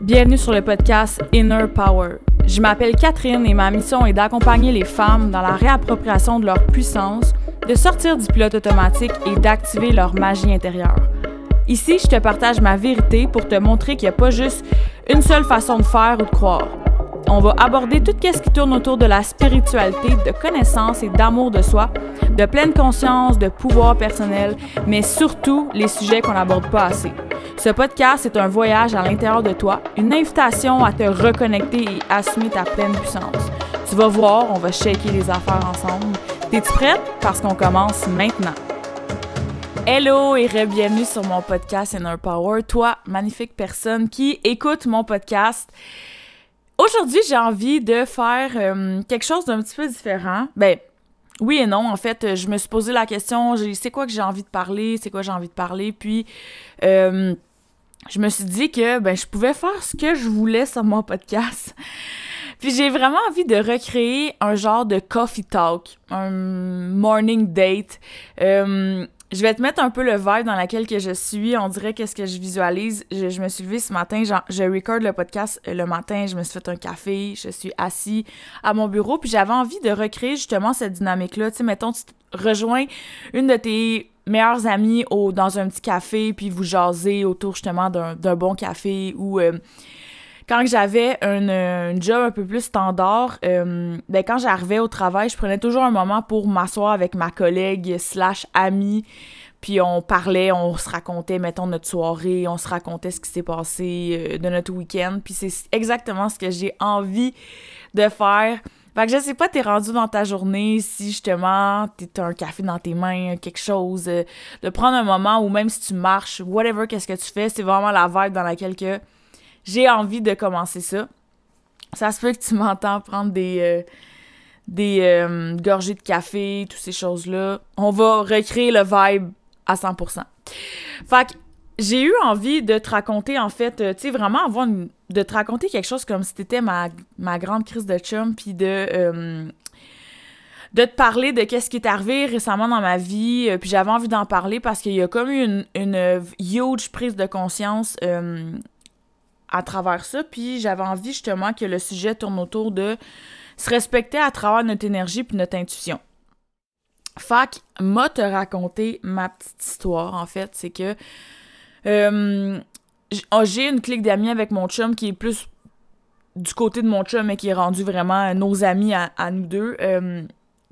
Bienvenue sur le podcast Inner Power. Je m'appelle Catherine et ma mission est d'accompagner les femmes dans la réappropriation de leur puissance, de sortir du pilote automatique et d'activer leur magie intérieure. Ici, je te partage ma vérité pour te montrer qu'il n'y a pas juste une seule façon de faire ou de croire. On va aborder tout ce qui tourne autour de la spiritualité, de connaissance et d'amour de soi, de pleine conscience, de pouvoir personnel, mais surtout les sujets qu'on n'aborde pas assez. Ce podcast est un voyage à l'intérieur de toi, une invitation à te reconnecter et assumer ta pleine puissance. Tu vas voir, on va shaker les affaires ensemble. T'es-tu prête? Parce qu'on commence maintenant. Hello et bienvenue sur mon podcast Inner Power. Toi, magnifique personne qui écoute mon podcast. Aujourd'hui, j'ai envie de faire euh, quelque chose d'un petit peu différent. Ben, oui et non. En fait, je me suis posé la question, c'est quoi que j'ai envie de parler, c'est quoi j'ai envie de parler, puis euh, je me suis dit que ben, je pouvais faire ce que je voulais sur mon podcast. Puis j'ai vraiment envie de recréer un genre de coffee talk, un morning date. Euh, je vais te mettre un peu le vibe dans lequel que je suis. On dirait qu'est-ce que je visualise. Je, me suis levée ce matin, je record le podcast euh, le matin, je me suis fait un café, je suis assis à mon bureau, puis j'avais envie de recréer justement cette dynamique-là. Tu sais, mettons, tu rejoins une de tes meilleurs amis au, dans un petit café, puis vous jasez autour justement d'un bon café ou... Euh, quand j'avais un, job un peu plus standard, euh, ben quand j'arrivais au travail, je prenais toujours un moment pour m'asseoir avec ma collègue slash amie, puis on parlait, on se racontait, mettons, notre soirée, on se racontait ce qui s'est passé euh, de notre week-end, puis c'est exactement ce que j'ai envie de faire fait que je sais pas, t'es rendu dans ta journée, si justement t'as un café dans tes mains, quelque chose, euh, de prendre un moment ou même si tu marches, whatever, qu'est-ce que tu fais, c'est vraiment la vibe dans laquelle que j'ai envie de commencer ça. Ça se peut que tu m'entends prendre des, euh, des euh, gorgées de café, toutes ces choses-là. On va recréer le vibe à 100%. Fait que j'ai eu envie de te raconter, en fait, tu sais, vraiment avoir une, de te raconter quelque chose comme si t'étais ma, ma grande crise de chum, puis de, euh, de te parler de qu'est-ce qui est arrivé récemment dans ma vie, euh, puis j'avais envie d'en parler parce qu'il y a comme eu une, une huge prise de conscience euh, à travers ça, puis j'avais envie justement que le sujet tourne autour de se respecter à travers notre énergie puis notre intuition. Fac m'a te raconter ma petite histoire, en fait, c'est que Oh, j'ai une clique d'amis avec mon chum qui est plus du côté de mon chum, mais qui est rendu vraiment nos amis à, nous deux. Euh,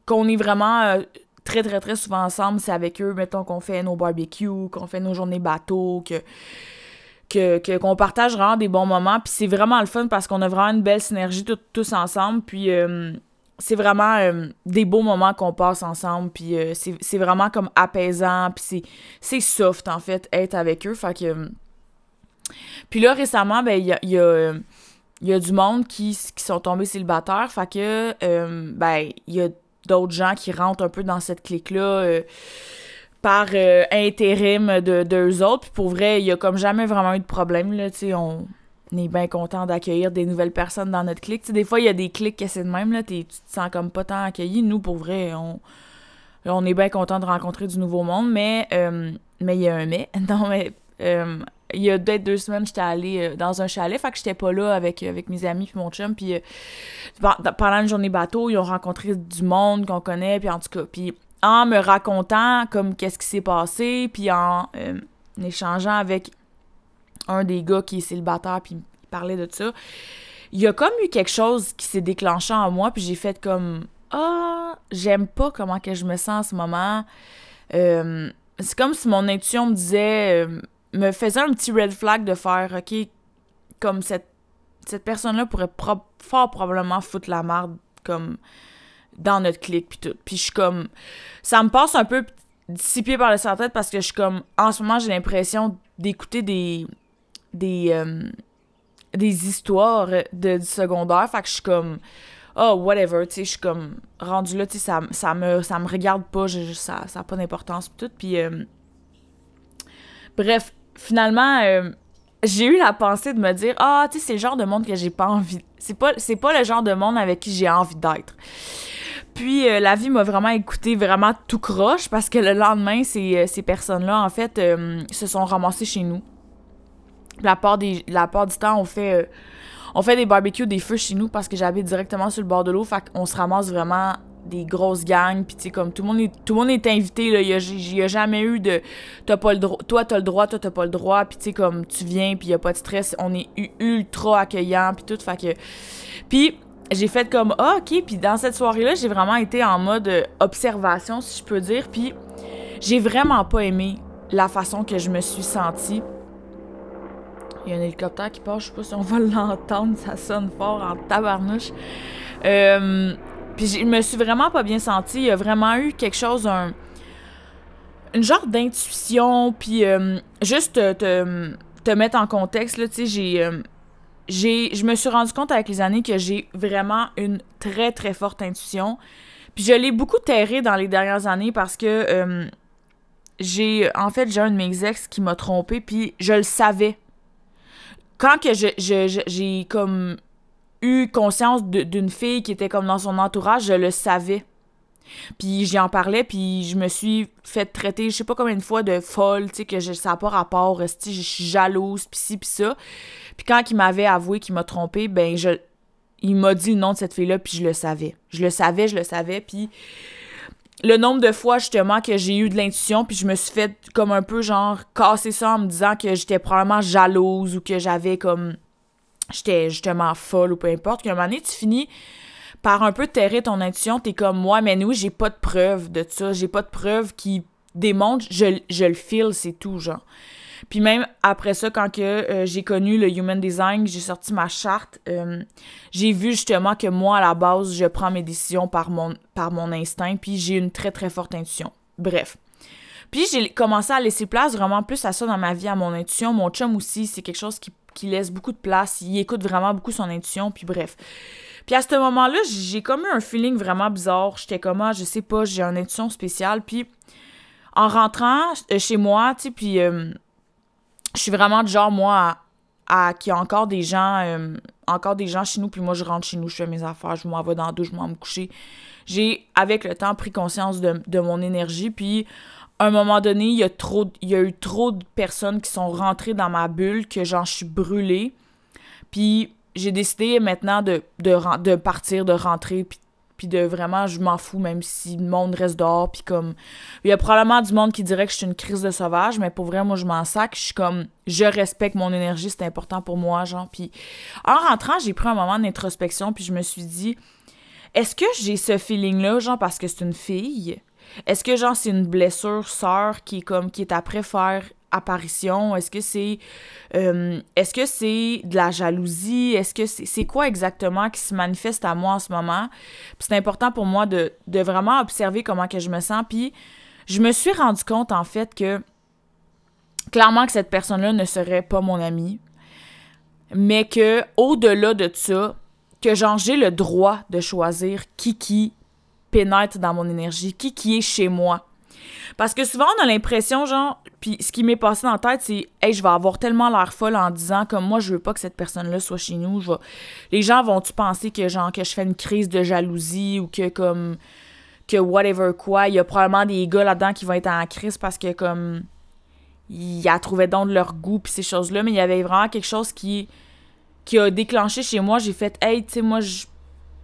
qu'on est vraiment euh, très, très, très souvent ensemble. C'est avec eux, mettons, qu'on fait nos barbecues, qu'on fait nos journées bateau, que que qu'on partage vraiment des bons moments puis c'est vraiment le fun parce qu'on a vraiment une belle synergie tous ensemble puis euh, c'est vraiment des beaux moments qu'on passe ensemble puis c'est vraiment comme apaisant puis c'est soft en fait être avec eux fait puis là, récemment, ben, il y a, y, a, du monde qui, qui sont tombés célibataires. Fait que, euh, ben, il y a d'autres gens qui rentrent un peu dans cette clique-là euh, par euh, intérim de d'eux autres. Puis pour vrai, il y a comme jamais vraiment eu de problème, là, tu est bien content d'accueillir des nouvelles personnes dans notre clique. Des fois, il y a des clics que c'est de même, là, tu te sens comme pas tant accueilli. Nous, pour vrai, on, on est bien content de rencontrer du nouveau monde, mais mais il y a un mais. Non, mais il y a peut-être deux semaines, j'étais allée euh, dans un chalet, fait que j'étais pas là avec, euh, avec mes amis puis mon chum, puis euh, pendant une journée bateau, ils ont rencontré du monde qu'on connaît, puis en tout cas, puis en me racontant comme qu'est-ce qui s'est passé, puis en, échangeant avec un des gars qui est célibataire, puis il parlait de ça, il y a comme eu quelque chose qui s'est déclenché en moi, puis j'ai fait comme ah, j'aime pas comment que je me sens en ce moment. c'est comme si mon intuition me disait me faisait un petit red flag de faire, OK, comme cette, cette personne-là pourrait fort probablement foutre la marde, comme, dans notre clic, puis tout. Puis je suis comme... Ça me passe un peu dissipé par le tête parce que je suis comme... En ce moment, j'ai l'impression d'écouter des... des... Euh, des histoires de, du secondaire, fait que je suis comme oh whatever tu sais je suis comme rendu là tu sais ça, ça me ça me regarde pas ça ça a pas d'importance tout puis euh, bref finalement, euh, j'ai eu la pensée de me dire Ah, tu sais, c'est le genre de monde que j'ai pas envie. C'est pas, c'est pas le genre de monde avec qui j'ai envie d'être. Puis la vie m'a vraiment écouté vraiment tout croche parce que le lendemain, ces, ces personnes-là, en fait, se sont ramassées chez nous. La part, la part du temps, on fait, euh, on fait des barbecues, des feux chez nous parce que j'habite directement sur le bord de l'eau. Fait qu'on se ramasse vraiment des grosses gangs. Puis tu comme tout le monde est invité il y a, jamais eu de t'as pas droit toi t'as le droit toi t'as pas le droit. Puis tu sais comme tu viens puis y a pas de stress. On est ultra accueillant puis tout. Fait puis j'ai fait comme ah ok. Puis dans cette soirée là j'ai vraiment été en mode euh, observation si je peux dire. Puis j'ai vraiment pas aimé la façon que je me suis sentie il y a un hélicoptère qui passe je sais pas si on va l'entendre ça sonne fort en tabarnouche euh, puis je me suis vraiment pas bien sentie. Il y a vraiment eu quelque chose, un, une genre d'intuition, puis euh, juste te, te, mettre en contexte, là, tu sais, j'ai... Euh, j'ai, je me suis rendu compte avec les années que j'ai vraiment une très, très forte intuition. Puis je l'ai beaucoup terré dans les dernières années parce que j'ai... En fait, j'ai un de mes ex qui m'a trompé, puis je le savais. Quand que je, j'ai comme eu conscience d'une fille qui était comme dans son entourage, je le savais. Puis j'y en parlais, puis je me suis fait traiter, je sais pas combien de fois, de folle, tu sais, que je, ça n'a pas rapport, je suis jalouse, pis ci, pis ça. Puis quand il m'avait avoué qu'il m'a trompé, ben, je, il m'a dit le nom de cette fille-là, puis je le savais. Je le savais, je le savais, puis le nombre de fois, justement, que j'ai eu de l'intuition, puis je me suis fait comme un peu, genre, casser ça en me disant que j'étais probablement jalouse ou que j'avais comme j'étais justement folle ou peu importe, qu'à un moment donné, tu finis par un peu terrer ton intuition, t'es comme moi, mais oui, j'ai pas de preuves de ça, j'ai pas de preuves qui démontrent, je, je le file, c'est tout, genre. Puis même après ça, quand euh, j'ai connu le Human Design, j'ai sorti ma charte, euh, j'ai vu justement que moi, à la base, je prends mes décisions par mon, instinct, puis j'ai une très, très forte intuition. Bref. Puis j'ai commencé à laisser place vraiment plus à ça dans ma vie, à mon intuition. Mon chum aussi, c'est quelque chose qui laisse beaucoup de place, il écoute vraiment beaucoup son intuition, puis bref. Puis à ce moment-là, j'ai comme eu un feeling vraiment bizarre. J'étais comme, ah, je sais pas, j'ai une intuition spéciale. Puis en rentrant euh, chez moi, tu sais, puis je suis vraiment du genre, moi, à, qu'il y a encore des gens, euh, encore des gens chez nous, puis moi, je rentre chez nous, je fais mes affaires, je m'en vais dans la douche, je m'en me coucher. J'ai, avec le temps, pris conscience de, mon énergie, puis à un moment donné, il y a eu trop de personnes qui sont rentrées dans ma bulle que j'en suis brûlée. Puis j'ai décidé maintenant de, partir, de rentrer, puis, puis de vraiment, je m'en fous, même si le monde reste dehors, puis comme... Il y a probablement du monde qui dirait que je suis une crise de sauvage, mais pour vrai, moi, je m'en sac. Je suis comme... Je respecte mon énergie, c'est important pour moi, genre. Puis en rentrant, j'ai pris un moment d'introspection, puis je me suis dit, est-ce que j'ai ce feeling-là, genre, parce que c'est une fille? Est-ce que genre c'est une blessure sœur qui est comme qui est après faire apparition? Est-ce que c'est euh, est-ce que c'est de la jalousie? Est-ce que c'est quoi exactement qui se manifeste à moi en ce moment? c'est important pour moi de, vraiment observer comment que je me sens. Puis je me suis rendu compte en fait que clairement que cette personne-là ne serait pas mon amie. Mais que au-delà de ça, que j'ai le droit de choisir qui qui pénètre dans mon énergie, qui qui est chez moi. Parce que souvent, on a l'impression, genre, puis ce qui m'est passé dans la tête, c'est, hey, je vais avoir tellement l'air folle en disant, comme moi, je veux pas que cette personne-là soit chez nous. Les gens vont-tu penser que, genre, que je fais une crise de jalousie ou que, comme, que whatever quoi, il y a probablement des gars là-dedans qui vont être en crise parce que, comme, ils a trouvé donc de leur goût puis ces choses-là, mais il y avait vraiment quelque chose qui, qui a déclenché chez moi. J'ai fait, hey, tu sais, moi,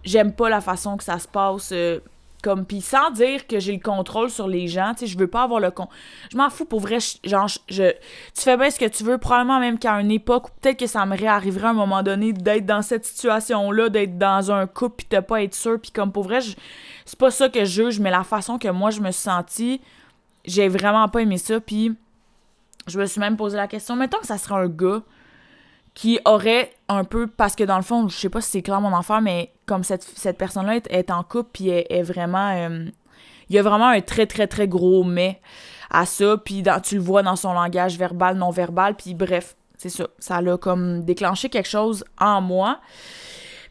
j'aime pas la façon que ça se passe. Euh, comme puis sans dire que j'ai le contrôle sur les gens tu sais je veux pas avoir le con je m'en fous pour vrai genre je tu fais bien ce que tu veux probablement même qu'à une époque peut-être que ça me réarriverait à un moment donné d'être dans cette situation là d'être dans un couple puis de pas être sûr puis comme pour vrai c'est pas ça que je juge mais la façon que moi je me suis sentie j'ai vraiment pas aimé ça puis je me suis même posé la question mettons que ça serait un gars qui aurait un peu parce que dans le fond je sais pas si c'est clair mon enfant mais comme cette, cette personne-là est, en couple puis est, est vraiment euh, il y a vraiment un très très très gros mais à ça puis tu le vois dans son langage verbal non verbal puis bref c'est ça. Ça l'a comme déclenché quelque chose en moi.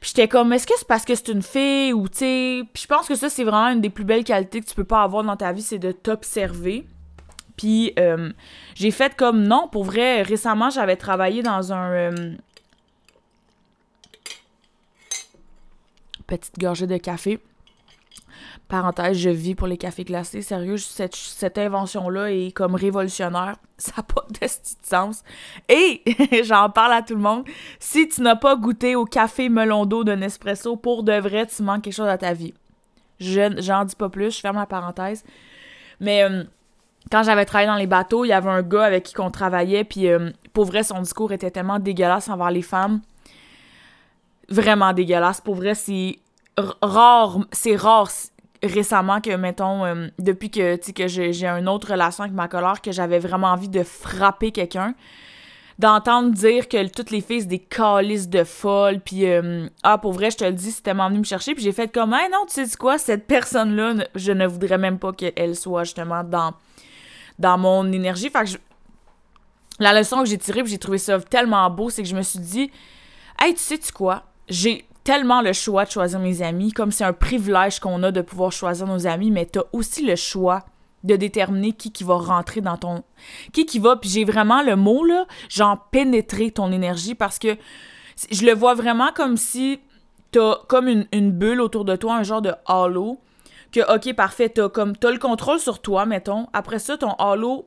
Puis j'étais comme est-ce que c'est parce que c'est une fille ou tu sais puis je pense que ça c'est vraiment une des plus belles qualités que tu peux pas avoir dans ta vie c'est de t'observer puis euh, j'ai fait comme non, pour vrai, récemment, j'avais travaillé dans un. Euh, petite gorgée de café. Parenthèse, je vis pour les cafés glacés. Sérieux, cette, cette invention-là est comme révolutionnaire. Ça n'a pas de sens. Et j'en parle à tout le monde. Si tu n'as pas goûté au café melon d'eau de Nespresso, pour de vrai, tu manques quelque chose à ta vie. Je j'en dis pas plus, je ferme la parenthèse. Mais euh, quand j'avais travaillé dans les bateaux, il y avait un gars avec qui on travaillait, puis euh, pour vrai, son discours était tellement dégueulasse envers les femmes. Vraiment dégueulasse. Pour vrai, c'est rare, c'est rare récemment que, mettons, euh, depuis que, j'ai une autre relation avec ma colère, que j'avais vraiment envie de frapper quelqu'un, d'entendre dire que toutes les filles, c'est des calices de folles, puis euh, ah, pour vrai, je te le dis, c'était tellement venu me chercher, puis j'ai fait comme, hey, non, tu sais quoi, cette personne-là, je ne voudrais même pas qu'elle soit justement dans, dans mon énergie. Fait que la leçon que j'ai tirée, j'ai trouvé ça tellement beau, c'est que je me suis dit, hey, tu sais-tu quoi, j'ai tellement le choix de choisir mes amis, comme c'est un privilège qu'on a de pouvoir choisir nos amis, mais t'as aussi le choix de déterminer qui qui va rentrer dans ton... Qui qui va, puis j'ai vraiment le mot, là, genre pénétrer ton énergie, parce que je le vois vraiment comme si t'as comme une, bulle autour de toi, un genre de halo, que, ok, parfait, t'as comme, t'as le contrôle sur toi, mettons, après ça, ton halo,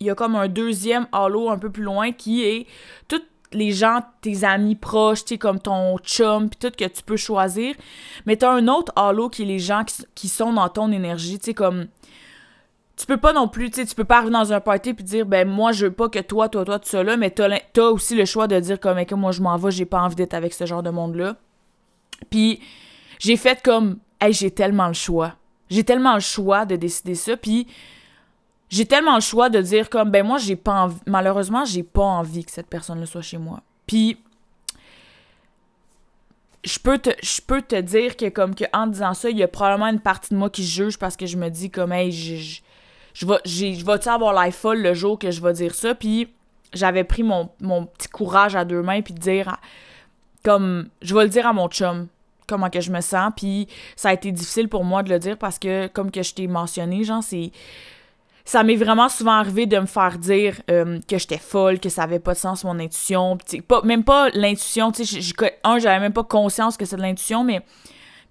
il y a comme un deuxième halo un peu plus loin qui est tout les gens, tes amis proches, tu comme ton chum, puis tout que tu peux choisir. Mais t'as un autre halo qui est les gens qui, sont dans ton énergie, tu comme... Tu peux pas non plus, tu sais, tu peux pas arriver dans un party puis dire, ben moi, je veux pas que toi, toi, toi, tout ça là, mais t'as, as aussi le choix de dire comme, que moi, je m'en vais, j'ai pas envie d'être avec ce genre de monde-là. Puis j'ai fait comme, hey, j'ai tellement le choix. J'ai tellement le choix de décider ça, puis j'ai tellement le choix de dire comme ben moi j'ai pas envie malheureusement j'ai pas envie que cette personne là soit chez moi. Puis je peux te je te dire que comme que en disant ça il y a probablement une partie de moi qui juge parce que je me dis comme hey je je vais je vais avoir l'air folle le jour que je vais dire ça? Puis j'avais pris mon, mon petit courage à deux mains puis dire comme je vais le dire à mon chum comment que je me sens puis ça a été difficile pour moi de le dire parce que comme que je t'ai mentionné genre c'est ça m'est vraiment souvent arrivé de me faire dire euh, que j'étais folle, que ça avait pas de sens mon intuition, pas même pas l'intuition, tu sais un j'avais même pas conscience que c'est de l'intuition mais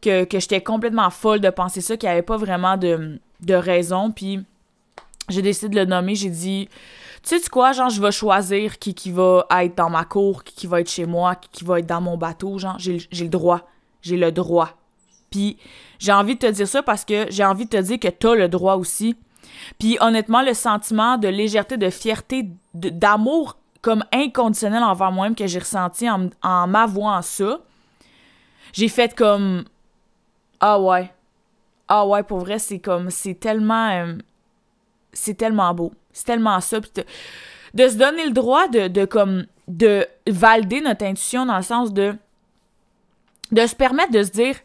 que, que j'étais complètement folle de penser ça qu'il y avait pas vraiment de, de raison puis j'ai décidé de le nommer, j'ai dit tu sais quoi, genre je vais choisir qui qui va être dans ma cour, qui, qui va être chez moi, qui, qui va être dans mon bateau, genre j'ai le droit, j'ai le droit. Puis j'ai envie de te dire ça parce que j'ai envie de te dire que t'as le droit aussi puis honnêtement, le sentiment de légèreté, de fierté, d'amour comme inconditionnel envers moi-même que j'ai ressenti en, m'avouant ça, j'ai fait comme ah ouais. Ah ouais, pour vrai, c'est comme c'est tellement euh, c'est tellement beau. C'est tellement ça de, se donner le droit de, de comme de valider notre intuition dans le sens de de se permettre de se dire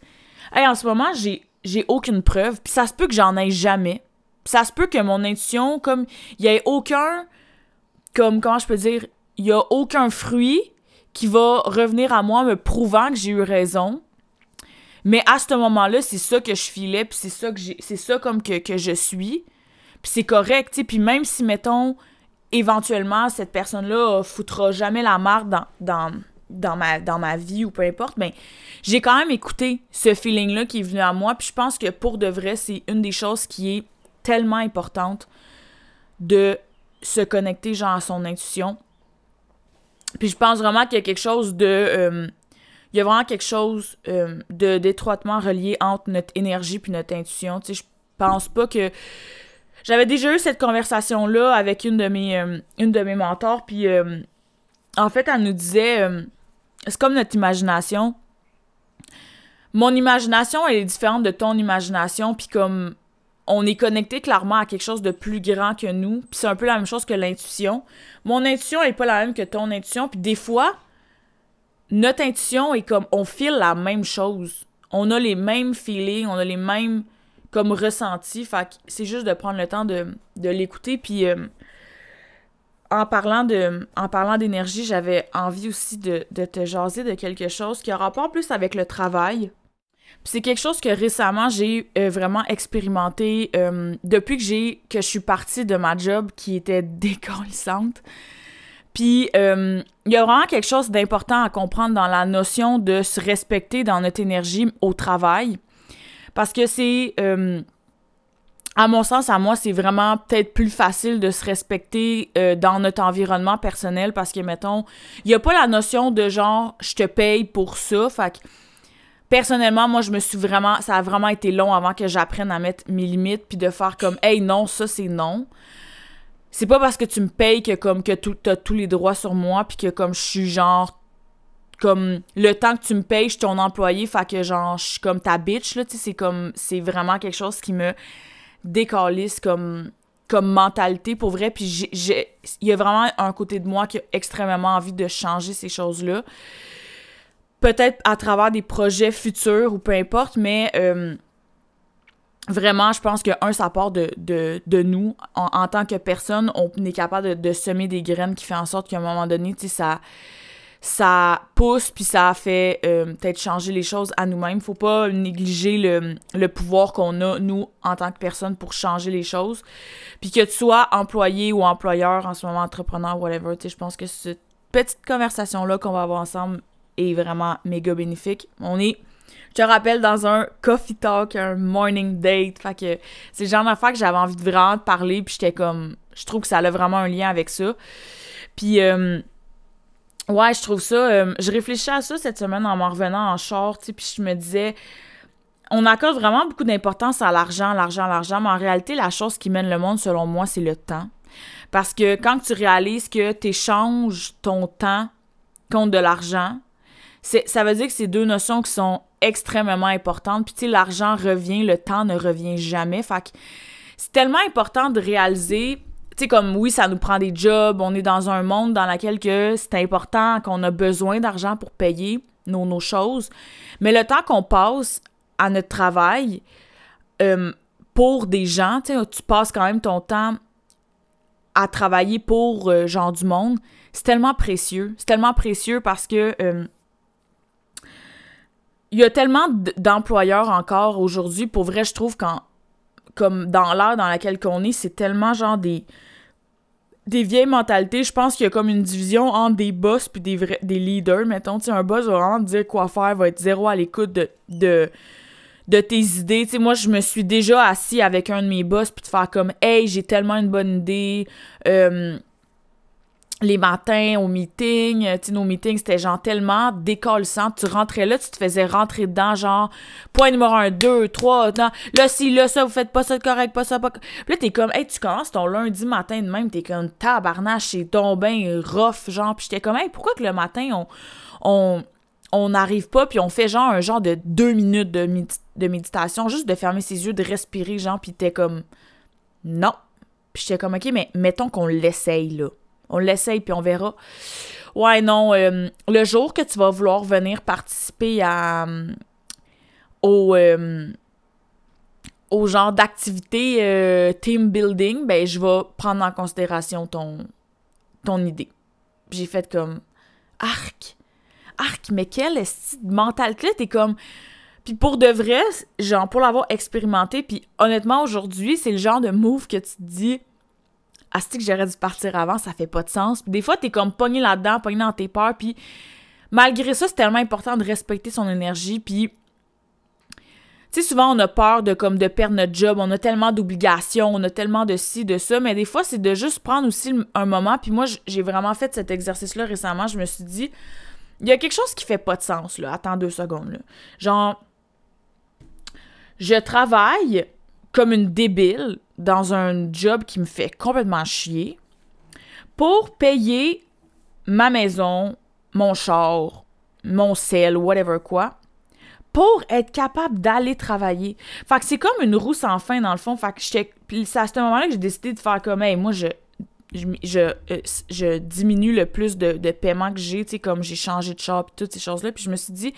hey, en ce moment, j'ai j'ai aucune preuve, puis ça se peut que j'en ai jamais ça se peut que mon intuition, comme, il n'y ait aucun, comme, comment je peux dire, il n'y a aucun fruit qui va revenir à moi me prouvant que j'ai eu raison. Mais à ce moment-là, c'est ça que je filais, puis c'est ça que j'ai, c'est ça comme que, je suis. Puis c'est correct, tu. Puis même si, mettons, éventuellement, cette personne-là foutra jamais la marque dans, dans, ma, dans ma vie ou peu importe, mais j'ai quand même écouté ce feeling-là qui est venu à moi. Puis je pense que pour de vrai, c'est une des choses qui est tellement importante de se connecter genre à son intuition. Puis je pense vraiment qu'il y a quelque chose de euh, il y a vraiment quelque chose euh, d'étroitement relié entre notre énergie puis notre intuition. Tu sais, je pense pas que j'avais déjà eu cette conversation là avec une de mes euh, une de mes mentors puis en fait elle nous disait c'est comme notre imagination. Mon imagination elle est différente de ton imagination puis comme on est connecté clairement à quelque chose de plus grand que nous. Puis c'est un peu la même chose que l'intuition. Mon intuition est pas la même que ton intuition. Puis des fois, notre intuition est comme on file la même chose. On a les mêmes feelings, on a les mêmes comme ressentis. Fait c'est juste de prendre le temps de, l'écouter. Puis euh, en parlant de en parlant d'énergie, j'avais envie aussi de, de te jaser de quelque chose qui a rapport plus avec le travail c'est quelque chose que récemment j'ai euh, vraiment expérimenté euh, depuis que j'ai que je suis partie de ma job qui était décollissante. Puis euh, il y a vraiment quelque chose d'important à comprendre dans la notion de se respecter dans notre énergie au travail. Parce que c'est... À mon sens, à moi, c'est vraiment peut-être plus facile de se respecter euh, dans notre environnement personnel parce que, mettons, il n'y a pas la notion de genre, je te paye pour ça. Fait personnellement, moi, je me suis vraiment. Ça a vraiment été long avant que j'apprenne à mettre mes limites puis de faire comme, hey, non, ça, c'est non. C'est pas parce que tu me payes que, comme, que t'as tous les droits sur moi puis que, comme, je suis genre comme le temps que tu me payes, je suis ton employé, fait que genre je suis comme ta bitch là, tu sais c'est comme c'est vraiment quelque chose qui me décalisse comme comme mentalité pour vrai puis il y a vraiment un côté de moi qui a extrêmement envie de changer ces choses-là. Peut-être à travers des projets futurs ou peu importe, mais euh, vraiment, je pense que, un, ça part de, nous. En, tant que personne, on est capable de, de, semer des graines qui fait en sorte qu'à un moment donné, tu sais, ça, ça pousse puis ça fait euh, peut-être changer les choses à nous-mêmes. Faut pas négliger le, pouvoir qu'on a, nous, en tant que personne, pour changer les choses. Puis que tu sois employé ou employeur, en ce moment entrepreneur, whatever, tu sais, je pense que cette petite conversation-là qu'on va avoir ensemble est vraiment méga bénéfique. On est, je te rappelle, dans un coffee talk, un morning date. Fait que c'est le genre d'affaire que j'avais envie de vraiment parler, puis j'étais comme... Je trouve que ça a vraiment un lien avec ça. Puis... Euh, Ouais, je trouve ça. Euh, je réfléchis à ça cette semaine en m'en revenant en short, puis je me disais. On accorde vraiment beaucoup d'importance à l'argent, l'argent, l'argent, mais en réalité, la chose qui mène le monde, selon moi, c'est le temps. Parce que quand tu réalises que tu échanges ton temps contre de l'argent, ça veut dire que c'est deux notions qui sont extrêmement importantes. Puis tu sais, l'argent revient, le temps ne revient jamais. Fait que c'est tellement important de réaliser tu sais, comme oui, ça nous prend des jobs, on est dans un monde dans lequel que c'est important, qu'on a besoin d'argent pour payer nos, nos, choses. Mais le temps qu'on passe à notre travail, euh, pour des gens, tu passes quand même ton temps à travailler pour euh, genre du monde, c'est tellement précieux. C'est tellement précieux parce que euh, il y a tellement d'employeurs encore aujourd'hui. Pour vrai, je trouve quand comme dans l'ère dans laquelle qu'on est, c'est tellement genre des des vieilles mentalités, je pense qu'il y a comme une division entre des boss puis des vrais, des leaders, mettons, tu un boss va vraiment te dire quoi faire, va être zéro à l'écoute de, de, de tes idées. Tu sais, moi, je me suis déjà assis avec un de mes boss puis de faire comme, hey, j'ai tellement une bonne idée, euh, les matins au meeting, tu sais, nos meetings, c'était genre tellement décalissant. Tu rentrais là, tu te faisais rentrer dedans, genre, point numéro un, deux, trois, non, là, si, là, ça, vous faites pas ça de correct, pas ça, pas... Puis là, t'es comme, hey, tu commences ton lundi matin de même, t'es comme, tabarnache, c'est ton bain rough, genre, puis j'étais comme, hey, pourquoi que le matin, on, on, on n'arrive pas, puis on fait genre un genre de deux minutes de, de méditation, juste de fermer ses yeux, de respirer, genre, puis t'es comme, non. Puis j'étais comme, ok, mais mettons qu'on l'essaye, là. On l'essaye, puis on verra. Ouais, non, euh, le jour que tu vas vouloir venir participer à, euh, au, euh, au genre d'activité team building, ben je vais prendre en considération ton, ton idée. J'ai fait comme arc, arc, mais quelle mentalité t'es comme. Puis pour de vrai, genre pour l'avoir expérimenté, puis honnêtement aujourd'hui, c'est le genre de move que tu dis Asti que j'aurais dû partir avant, ça fait pas de sens. Puis des fois, t'es comme pogné là-dedans, pogné dans tes peurs, puis malgré ça, c'est tellement important de respecter son énergie, puis tu sais, souvent, on a peur de, comme, de perdre notre job, on a tellement d'obligations, on a tellement de ci, de ça, mais des fois, c'est de juste prendre aussi un moment, puis moi, j'ai vraiment fait cet exercice-là récemment, je me suis dit, il y a quelque chose qui fait pas de sens, là, attends deux secondes, là. Genre, je travaille comme une débile dans un job qui me fait complètement chier pour payer ma maison, mon char, mon sel, whatever quoi, pour être capable d'aller travailler. Fait que c'est comme une roue sans fin dans le fond. Fait que c'est à ce moment-là que j'ai décidé de faire comme, hey, moi, je, je, euh, je, diminue le plus de, de paiement que j'ai, tu sais, comme j'ai changé de char, toutes ces choses-là. Puis je me suis dit,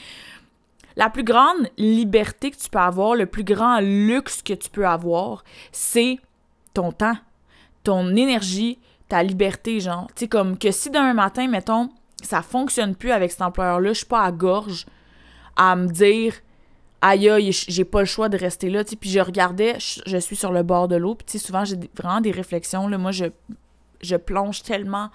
la plus grande liberté que tu peux avoir, le plus grand luxe que tu peux avoir, c'est ton temps, ton énergie, ta liberté, genre. Tu sais, comme que si d'un matin, mettons, ça fonctionne plus avec cet employeur-là, je suis pas à gorge à me dire aïe aïe, j'ai pas le choix de rester là. Puis je regardais, je, suis sur le bord de l'eau, puis souvent j'ai vraiment des réflexions, là. Moi, je, je plonge tellement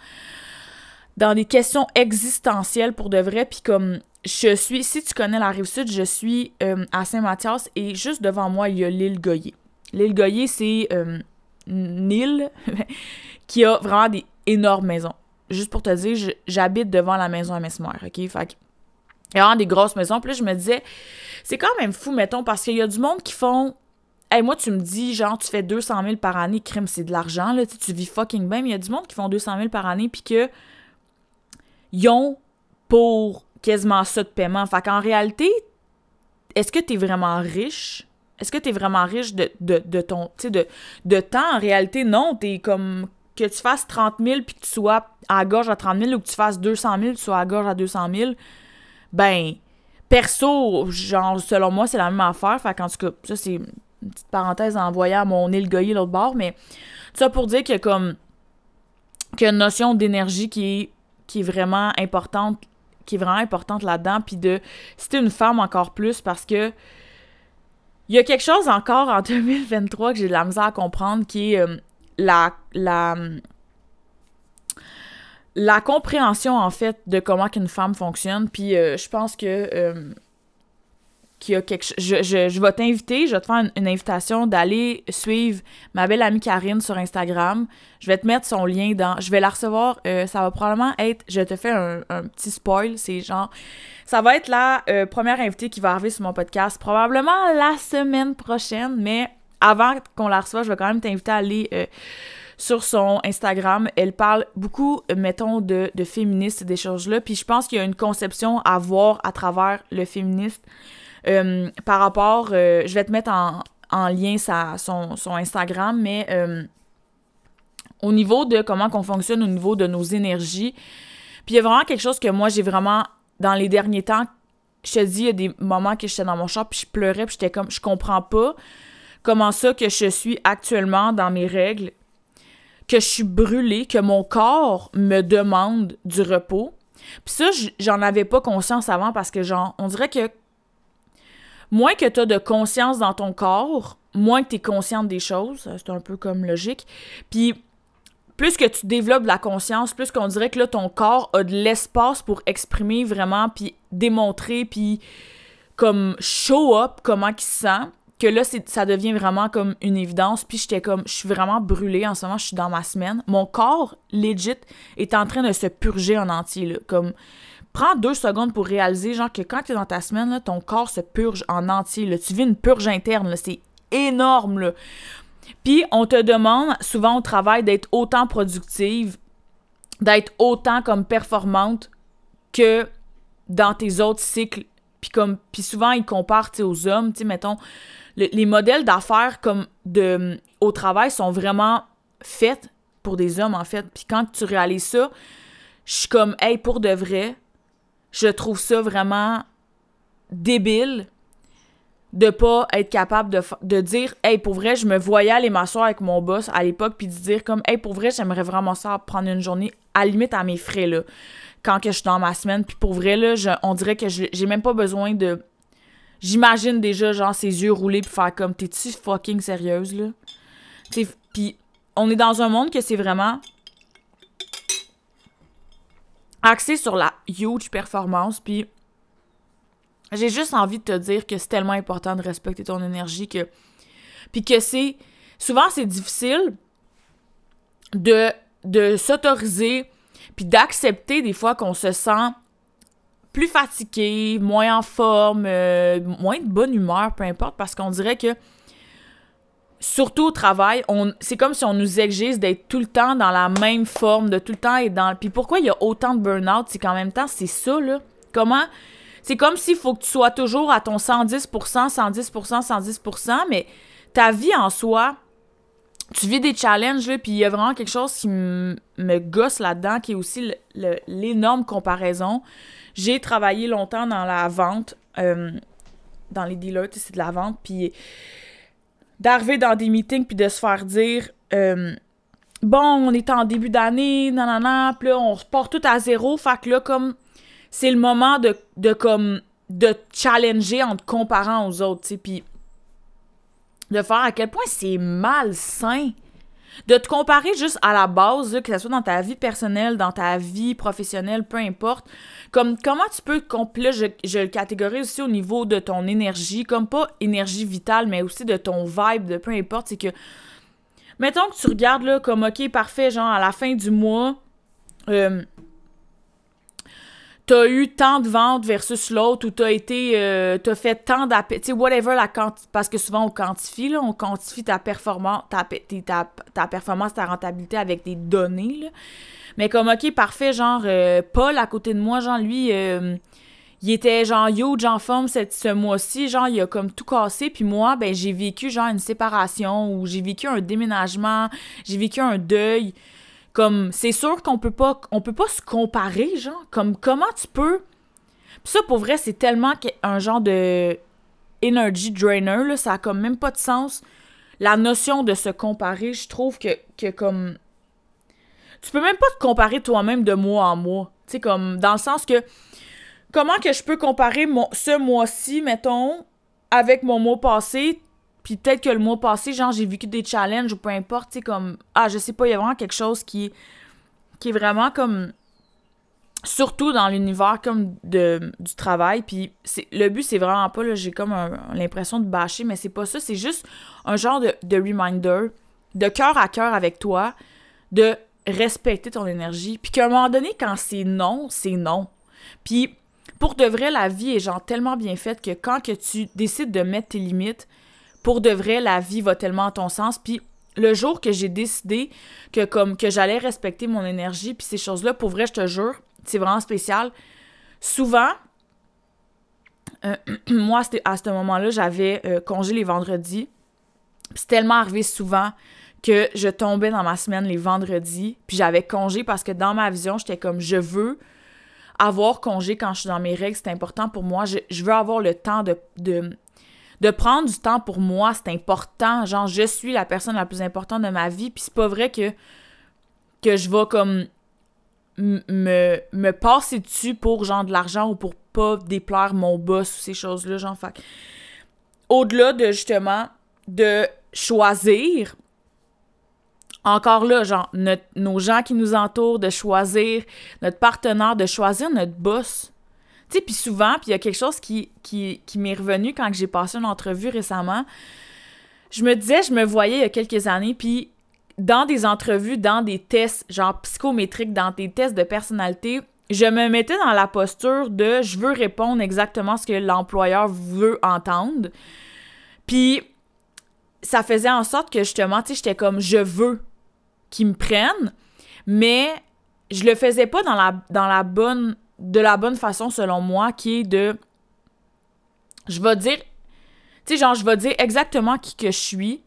dans des questions existentielles pour de vrai, puis comme je suis, si tu connais la rive sud, je suis euh, à Saint-Mathias et juste devant moi, il y a l'île Goyer. L'île Goyer, c'est euh, une île qui a vraiment des énormes maisons. Juste pour te dire, j'habite devant la maison à Mesmer, OK? Fait il y a vraiment des grosses maisons. Puis là, je me disais, c'est quand même fou, mettons, parce qu'il y a du monde qui font. Hey, moi, tu me dis, genre, tu fais 200 000 par année, crime, c'est de l'argent, là, tu vis fucking bien, mais il y a du monde qui font 200 000 par année, puis que. Ils ont pour quasiment ça de paiement. Fait qu'en réalité, est-ce que tu es vraiment riche? Est-ce que tu es vraiment riche de, ton, temps? En réalité, non. Tu es comme que tu fasses 30 000 puis que tu sois à gorge à 30 000 ou que tu fasses 200 000 tu sois à gorge à 200 000, ben, perso, genre, selon moi, c'est la même affaire. Fait qu'en tout cas, ça, c'est une petite parenthèse envoyée à mon île Goyer l'autre bord, mais ça pour dire que comme, qu'il y a une notion d'énergie qui est, qui est vraiment importante qui est vraiment importante là-dedans, puis de c'était une femme encore plus parce que il y a quelque chose encore en 2023 que j'ai de la misère à comprendre qui est euh, la, la, la compréhension en fait de comment qu'une femme fonctionne. Puis euh, je pense que euh, je vais t'inviter, je vais te faire une, invitation d'aller suivre ma belle amie Karine sur Instagram. Je vais te mettre son lien dans. Je vais la recevoir. Euh, ça va probablement être. Je te fais un, petit spoil. C'est genre. Ça va être la euh, première invitée qui va arriver sur mon podcast. Probablement la semaine prochaine. Mais avant qu'on la reçoive, je vais quand même t'inviter à aller. Euh, sur son Instagram. Elle parle beaucoup, mettons, de, de féministes et des choses-là. Puis je pense qu'il y a une conception à voir à travers le féministe euh, par rapport, euh, je vais te mettre en, lien sa, son, Instagram, mais euh, au niveau de comment qu'on fonctionne, au niveau de nos énergies, puis il y a vraiment quelque chose que moi, j'ai vraiment, dans les derniers temps, je te dis, il y a des moments que j'étais dans mon chat, puis je pleurais, puis j'étais comme, je comprends pas comment ça que je suis actuellement dans mes règles, que je suis brûlée, que mon corps me demande du repos. Puis ça, j'en avais pas conscience avant parce que, genre, on dirait que moins que tu as de conscience dans ton corps, moins que tu es consciente des choses. C'est un peu comme logique. Puis, plus que tu développes de la conscience, plus qu'on dirait que là, ton corps a de l'espace pour exprimer vraiment, puis démontrer, puis comme show up comment il se sent, que là, ça devient vraiment comme une évidence. Puis j'étais comme, je suis vraiment brûlée en ce moment, je suis dans ma semaine. Mon corps, legit, est en train de se purger en entier. Comme, prends deux secondes pour réaliser, genre, que quand tu es dans ta semaine, ton corps se purge en entier. Là. Tu vis une purge interne, c'est énorme. Là. Puis, on te demande souvent au travail d'être autant productive, d'être autant comme performante que dans tes autres cycles. Puis, comme, puis souvent, ils comparent aux hommes, sais, mettons, les modèles d'affaires comme de, au travail sont vraiment faits pour des hommes, en fait. Puis quand tu réalises ça, je suis comme, hey, pour de vrai, je trouve ça vraiment débile de pas être capable de, de dire hey pour vrai je me voyais aller m'asseoir avec mon boss à l'époque puis de dire comme hey pour vrai j'aimerais vraiment ça prendre une journée à limite à mes frais là quand que je suis dans ma semaine. Puis pour vrai là on dirait que j'ai même pas besoin de j'imagine déjà genre ses yeux roulés puis faire comme t'es-tu fucking sérieuse là? Puis on est dans un monde que c'est vraiment axé sur la huge performance, puis j'ai juste envie de te dire que c'est tellement important de respecter ton énergie que puis que c'est souvent c'est difficile de de s'autoriser puis d'accepter des fois qu'on se sent plus fatigué, moins en forme, euh, moins de bonne humeur, peu importe, parce qu'on dirait que surtout au travail, c'est comme si on nous exige d'être tout le temps dans la même forme, de tout le temps être dans... Puis pourquoi il y a autant de burn-out, c'est qu'en même temps, c'est ça, là. Comment... C'est comme s'il faut que tu sois toujours à ton 110%, 110%, 110%, mais ta vie en soi, tu vis des challenges, là, puis il y a vraiment quelque chose qui me gosse là-dedans, qui est aussi l'énorme comparaison. J'ai travaillé longtemps dans la vente, euh, dans les dealers, c'est de la vente, puis d'arriver dans des meetings puis de se faire dire euh, bon, on est en début d'année, nanana, puis là, on repart tout à zéro. Fait que là, comme, c'est le moment de, de, comme, de challenger en te comparant aux autres, tu sais, puis de faire à quel point c'est malsain de te comparer juste à la base, que ce soit dans ta vie personnelle, dans ta vie professionnelle, peu importe. Comme comment tu peux, là, je, je le catégorise aussi au niveau de ton énergie, comme pas énergie vitale, mais aussi de ton vibe, de peu importe, c'est que, mettons que tu regardes là, comme, ok, parfait, genre à la fin du mois, euh, t'as eu tant de ventes versus l'autre ou t'as été euh, t'as fait tant d'appels tu sais whatever la parce que souvent on quantifie là on quantifie ta performance ta, ta, ta performance ta rentabilité avec des données mais comme ok parfait genre euh, Paul à côté de moi genre lui euh, il était genre huge en forme ce mois-ci, genre il a comme tout cassé, puis moi, ben j'ai vécu genre une séparation ou j'ai vécu un déménagement, j'ai vécu un deuil, comme, c'est sûr qu'on peut pas, on peut pas se comparer, genre. Comme, comment tu peux. Puis ça, pour vrai, c'est tellement un genre de energy drainer, là. Ça a comme même pas de sens. La notion de se comparer, je trouve que, que comme. Tu peux même pas te comparer toi-même de mois en mois. Tu sais, comme, dans le sens que. Comment que je peux comparer ce mois-ci, mettons, avec mon mois passé, puis peut-être que le mois passé, genre, j'ai vécu des challenges ou peu importe, tu sais, comme, ah, je sais pas, il y a vraiment quelque chose qui, qui est vraiment comme, surtout dans l'univers comme de, du travail, puis le but, c'est vraiment pas, là, j'ai comme l'impression de bâcher, mais c'est pas ça, c'est juste un genre de, de reminder, de cœur à cœur avec toi, de respecter ton énergie, puis qu'à un moment donné, quand c'est non, c'est non. Puis, pour de vrai, la vie est genre tellement bien faite que quand que tu décides de mettre tes limites, pour de vrai, la vie va tellement en ton sens. Puis le jour que j'ai décidé que comme que j'allais respecter mon énergie puis ces choses-là, pour vrai, je te jure, c'est vraiment spécial. Souvent, euh, moi, à ce moment-là, j'avais euh, congé les vendredis. C'est tellement arrivé souvent que je tombais dans ma semaine les vendredis, puis j'avais congé parce que dans ma vision, j'étais comme je veux avoir congé quand je suis dans mes règles, c'est important pour moi. Je, veux avoir le temps de prendre du temps pour moi, c'est important. Genre, je suis la personne la plus importante de ma vie, puis c'est pas vrai que, que je vais comme me, me passer dessus pour genre de l'argent ou pour pas déplaire mon boss ou ces choses-là, genre, au-delà de justement de choisir, encore là, genre, nos gens qui nous entourent, de choisir notre partenaire, de choisir notre boss. Puis souvent, il y a quelque chose qui, qui, qui m'est revenu quand j'ai passé une entrevue récemment. Je me disais, je me voyais il y a quelques années, puis dans des entrevues, dans des tests, genre psychométriques, dans des tests de personnalité, je me mettais dans la posture de je veux répondre exactement ce que l'employeur veut entendre. Puis ça faisait en sorte que justement, tu sais, j'étais comme je veux qu'ils me prennent, mais je le faisais pas dans la, dans la bonne de la bonne façon selon moi, qui est de je vais dire tu sais genre je vais dire exactement qui que je suis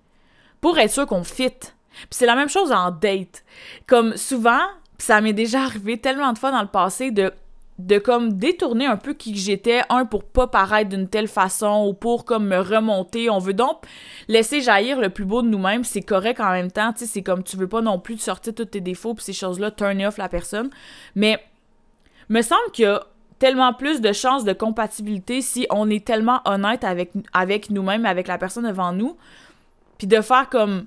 pour être sûr qu'on fit. Puis c'est la même chose en date. Comme souvent, ça m'est déjà arrivé tellement de fois dans le passé de de comme détourner un peu qui j'étais, un pour pas paraître d'une telle façon ou pour comme me remonter. On veut donc laisser jaillir le plus beau de nous-mêmes, c'est correct en même temps, tu sais, c'est comme tu veux pas non plus sortir tous tes défauts puis ces choses-là, turn off la personne. Mais me semble qu'il y a tellement plus de chances de compatibilité si on est tellement honnête avec, avec nous-mêmes, avec la personne devant nous, puis de faire comme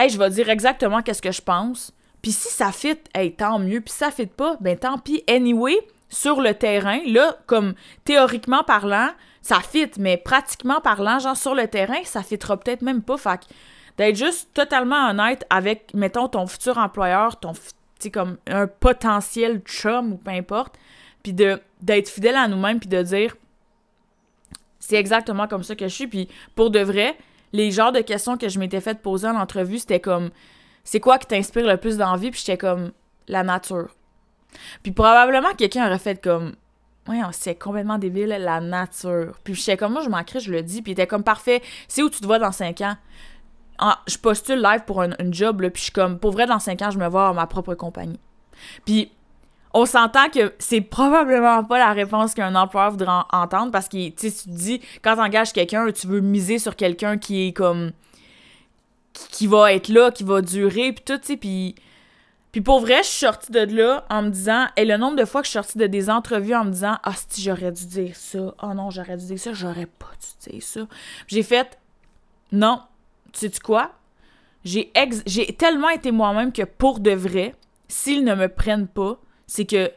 Hey, je vais dire exactement qu'est-ce que je pense. Puis si ça fit, hey, tant mieux. Puis si ça fit pas, ben tant pis. Anyway, sur le terrain, là, comme théoriquement parlant, ça fit, mais pratiquement parlant, genre sur le terrain, ça fitera peut-être même pas. Fait d'être juste totalement honnête avec, mettons, ton futur employeur, ton sais, comme un potentiel chum ou peu importe, puis de d'être fidèle à nous-mêmes, puis de dire c'est exactement comme ça que je suis, puis pour de vrai, les genres de questions que je m'étais fait poser en entrevue, c'était comme c'est quoi qui t'inspire le plus d'envie, puis j'étais comme la nature. Puis probablement quelqu'un aurait fait comme Ouais, c'est complètement débile, la nature. Puis j'étais comme, moi, je m'en je le dis. Puis il était comme, parfait, c'est où tu te vois dans 5 ans? Je postule live pour un, job, là, puis je suis comme, pour vrai, dans 5 ans, je me vois à ma propre compagnie. Puis, on s'entend que c'est probablement pas la réponse qu'un employeur voudrait entendre parce que, tu tu te dis, quand t'engages quelqu'un, tu veux miser sur quelqu'un qui est comme. qui va être là, qui va durer, puis tout, tu sais, puis. Puis pour vrai, je suis sortie de là en me disant, et le nombre de fois que je suis sortie de des entrevues en me disant, ah, si j'aurais dû dire ça, oh non, j'aurais dû dire ça, j'aurais pas dû dire ça. J'ai fait, non, tu sais quoi? j'ai tellement été moi-même que pour de vrai, s'ils ne me prennent pas, c'est que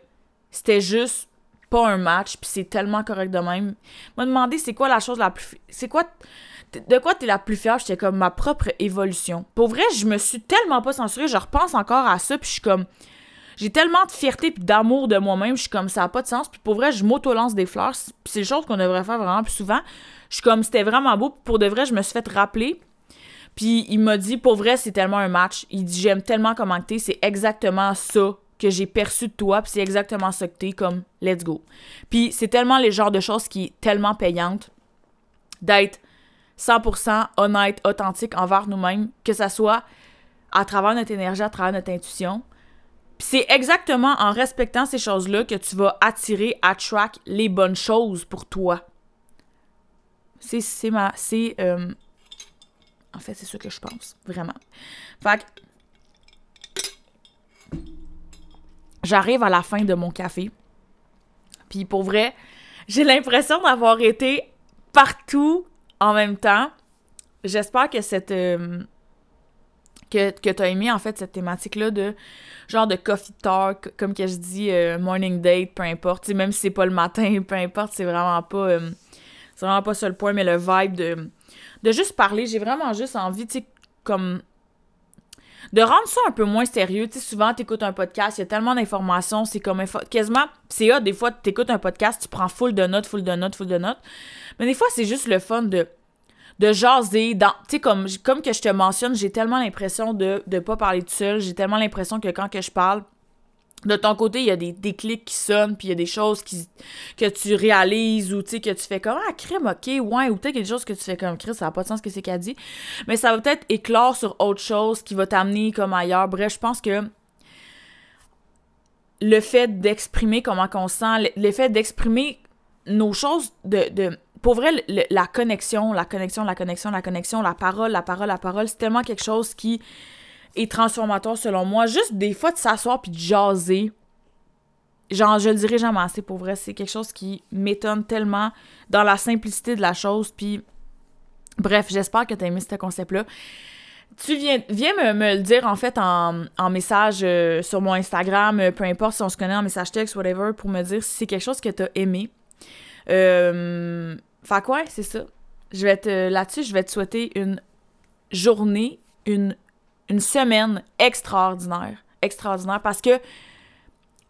c'était juste pas un match, puis c'est tellement correct de même. M'a demandé c'est quoi la chose la plus c'est quoi de quoi t'es la plus fière, j'étais comme ma propre évolution. Pour vrai, je me suis tellement pas censurée, je repense encore à ça, puis je suis comme j'ai tellement de fierté puis d'amour de moi-même, je suis comme ça a pas de sens. Puis pour vrai, je m'auto-lance des fleurs, puis c'est des choses qu'on devrait faire vraiment plus souvent. Je suis comme c'était vraiment beau, pour de vrai, je me suis fait rappeler. Puis il m'a dit pour vrai, c'est tellement un match. Il dit j'aime tellement comment t'es, c'est exactement ça que j'ai perçu de toi, puis c'est exactement ça que t'es comme let's go. Puis c'est tellement les genres de choses qui est tellement payante d'être 100% honnête, authentique envers nous-mêmes, que ça soit à travers notre énergie, à travers notre intuition, c'est exactement en respectant ces choses-là que tu vas attirer, attract les bonnes choses pour toi. C'est ma. C'est. Euh, en fait, c'est ce que je pense. Vraiment. Fait. J'arrive à la fin de mon café. Puis pour vrai, j'ai l'impression d'avoir été partout en même temps. J'espère que cette. Euh, que, que tu aimé en fait cette thématique-là de genre de coffee talk, comme que je dis, euh, morning date, peu importe. même si c'est pas le matin, peu importe, c'est vraiment pas. Euh, c'est vraiment pas ça le point, mais le vibe de, de juste parler. J'ai vraiment juste envie, tu sais, comme. De rendre ça un peu moins sérieux. Tu sais, souvent, t'écoutes un podcast, il y a tellement d'informations, c'est comme. Quasiment. C'est là, des fois, t'écoutes un podcast, tu prends full de notes, full de notes, full de notes. Mais des fois, c'est juste le fun de de jaser tu sais comme comme que je te mentionne j'ai tellement l'impression de ne pas parler tout seul j'ai tellement l'impression que quand je parle de ton côté, il y a des déclics qui sonnent, puis il y a des choses qui, que tu réalises ou tu sais, que tu fais comme Ah, crème, ok, ouais, ou peut-être qu'il y a des choses que tu fais comme Chris, ça n'a pas de sens ce que c'est qu'elle dit. Mais ça va peut-être éclore sur autre chose qui va t'amener comme ailleurs. Bref, je pense que le fait d'exprimer comment on sent, le, fait d'exprimer nos choses de, de pour vrai, la connexion, la connexion, la connexion, la connexion, la parole, la parole, la parole, c'est tellement quelque chose qui est transformateur selon moi. Juste des fois de s'asseoir puis de jaser. Genre, je le dirais jamais assez pour vrai. C'est quelque chose qui m'étonne tellement dans la simplicité de la chose. Puis, bref, j'espère que tu as aimé ce concept-là. Tu viens, viens me, le dire en fait en, message euh, sur mon Instagram, euh, peu importe si on se connaît en message texte, whatever, pour me dire si c'est quelque chose que tu as aimé. Euh, fait quoi, c'est ça. Je vais te là-dessus, je vais te souhaiter une journée, une, une semaine extraordinaire, extraordinaire parce que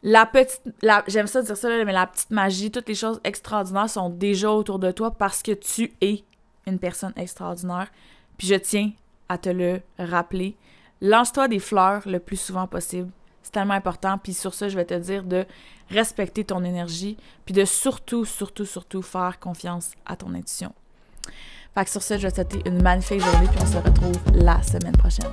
la petite j'aime ça dire ça mais la petite magie, toutes les choses extraordinaires sont déjà autour de toi parce que tu es une personne extraordinaire. Puis je tiens à te le rappeler. Lance-toi des fleurs le plus souvent possible. C'est tellement important. Puis sur ça, je vais te dire de respecter ton énergie, puis de surtout, surtout, surtout faire confiance à ton intuition. Fait sur ce, je vais te souhaiter une magnifique journée, puis on se retrouve la semaine prochaine.